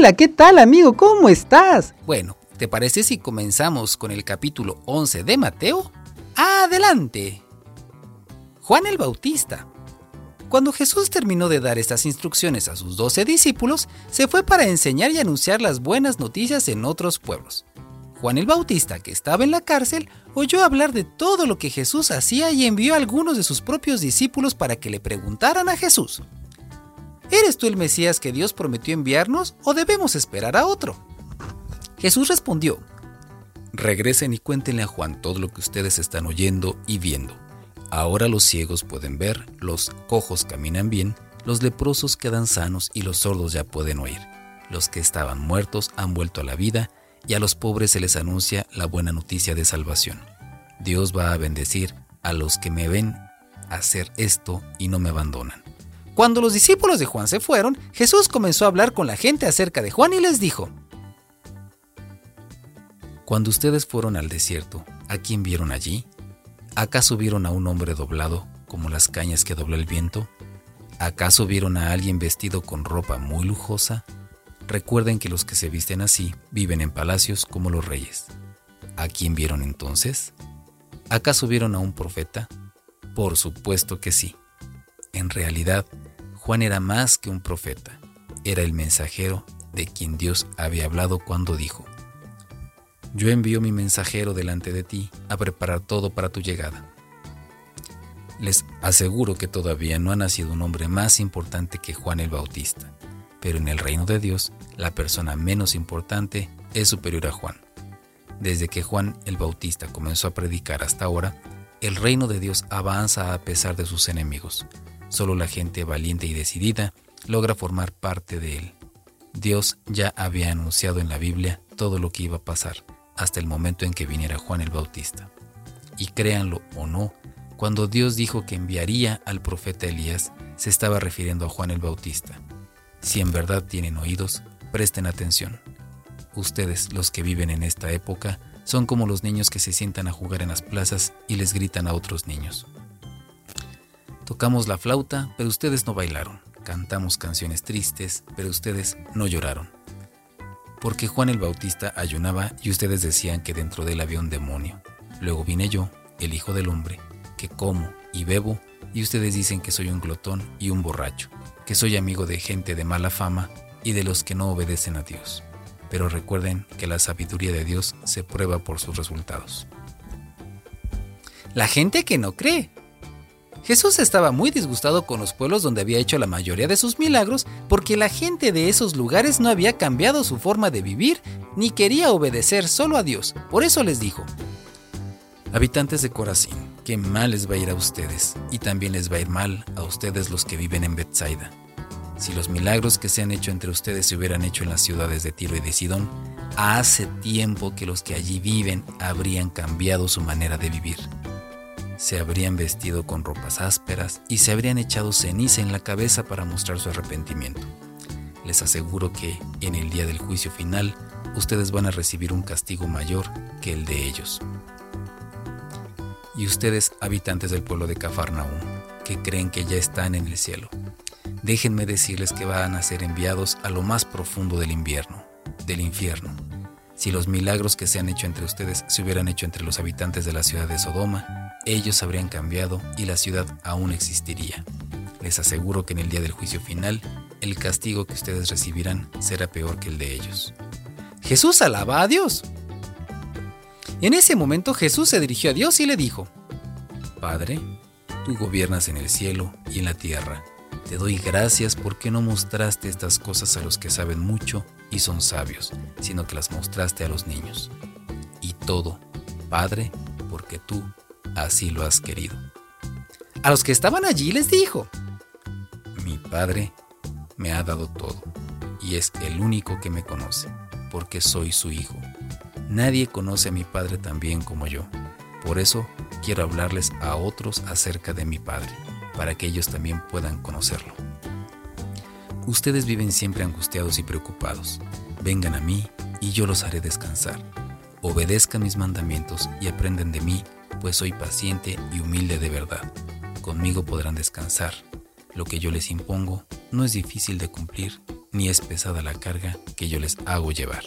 Hola, ¿qué tal amigo? ¿Cómo estás? Bueno, ¿te parece si comenzamos con el capítulo 11 de Mateo? ¡Adelante! Juan el Bautista. Cuando Jesús terminó de dar estas instrucciones a sus doce discípulos, se fue para enseñar y anunciar las buenas noticias en otros pueblos. Juan el Bautista, que estaba en la cárcel, oyó hablar de todo lo que Jesús hacía y envió a algunos de sus propios discípulos para que le preguntaran a Jesús, ¿Eres tú el Mesías que Dios prometió enviarnos o debemos esperar a otro? Jesús respondió, Regresen y cuéntenle a Juan todo lo que ustedes están oyendo y viendo. Ahora los ciegos pueden ver, los cojos caminan bien, los leprosos quedan sanos y los sordos ya pueden oír. Los que estaban muertos han vuelto a la vida y a los pobres se les anuncia la buena noticia de salvación. Dios va a bendecir a los que me ven hacer esto y no me abandonan. Cuando los discípulos de Juan se fueron, Jesús comenzó a hablar con la gente acerca de Juan y les dijo, Cuando ustedes fueron al desierto, ¿a quién vieron allí? ¿Acaso vieron a un hombre doblado como las cañas que dobla el viento? ¿Acaso vieron a alguien vestido con ropa muy lujosa? Recuerden que los que se visten así viven en palacios como los reyes. ¿A quién vieron entonces? ¿Acaso vieron a un profeta? Por supuesto que sí. En realidad, Juan era más que un profeta, era el mensajero de quien Dios había hablado cuando dijo, Yo envío mi mensajero delante de ti a preparar todo para tu llegada. Les aseguro que todavía no ha nacido un hombre más importante que Juan el Bautista, pero en el reino de Dios la persona menos importante es superior a Juan. Desde que Juan el Bautista comenzó a predicar hasta ahora, el reino de Dios avanza a pesar de sus enemigos. Solo la gente valiente y decidida logra formar parte de él. Dios ya había anunciado en la Biblia todo lo que iba a pasar hasta el momento en que viniera Juan el Bautista. Y créanlo o no, cuando Dios dijo que enviaría al profeta Elías, se estaba refiriendo a Juan el Bautista. Si en verdad tienen oídos, presten atención. Ustedes, los que viven en esta época, son como los niños que se sientan a jugar en las plazas y les gritan a otros niños. Tocamos la flauta, pero ustedes no bailaron. Cantamos canciones tristes, pero ustedes no lloraron. Porque Juan el Bautista ayunaba y ustedes decían que dentro de él había un demonio. Luego vine yo, el Hijo del Hombre, que como y bebo, y ustedes dicen que soy un glotón y un borracho, que soy amigo de gente de mala fama y de los que no obedecen a Dios. Pero recuerden que la sabiduría de Dios se prueba por sus resultados. La gente que no cree Jesús estaba muy disgustado con los pueblos donde había hecho la mayoría de sus milagros porque la gente de esos lugares no había cambiado su forma de vivir ni quería obedecer solo a Dios. Por eso les dijo, Habitantes de Corazín, qué mal les va a ir a ustedes y también les va a ir mal a ustedes los que viven en Bethsaida. Si los milagros que se han hecho entre ustedes se hubieran hecho en las ciudades de Tiro y de Sidón, hace tiempo que los que allí viven habrían cambiado su manera de vivir se habrían vestido con ropas ásperas y se habrían echado ceniza en la cabeza para mostrar su arrepentimiento. Les aseguro que en el día del juicio final ustedes van a recibir un castigo mayor que el de ellos. Y ustedes, habitantes del pueblo de Cafarnaúm, que creen que ya están en el cielo, déjenme decirles que van a ser enviados a lo más profundo del invierno, del infierno. Si los milagros que se han hecho entre ustedes se hubieran hecho entre los habitantes de la ciudad de Sodoma, ellos habrían cambiado y la ciudad aún existiría. Les aseguro que en el día del juicio final, el castigo que ustedes recibirán será peor que el de ellos. Jesús alaba a Dios. En ese momento Jesús se dirigió a Dios y le dijo, Padre, tú gobiernas en el cielo y en la tierra. Te doy gracias porque no mostraste estas cosas a los que saben mucho y son sabios, sino que las mostraste a los niños. Y todo, Padre, porque tú así lo has querido. A los que estaban allí les dijo, Mi Padre me ha dado todo, y es el único que me conoce, porque soy su Hijo. Nadie conoce a mi Padre tan bien como yo. Por eso quiero hablarles a otros acerca de mi Padre, para que ellos también puedan conocerlo. Ustedes viven siempre angustiados y preocupados. Vengan a mí y yo los haré descansar. Obedezcan mis mandamientos y aprenden de mí pues soy paciente y humilde de verdad. Conmigo podrán descansar. Lo que yo les impongo no es difícil de cumplir ni es pesada la carga que yo les hago llevar.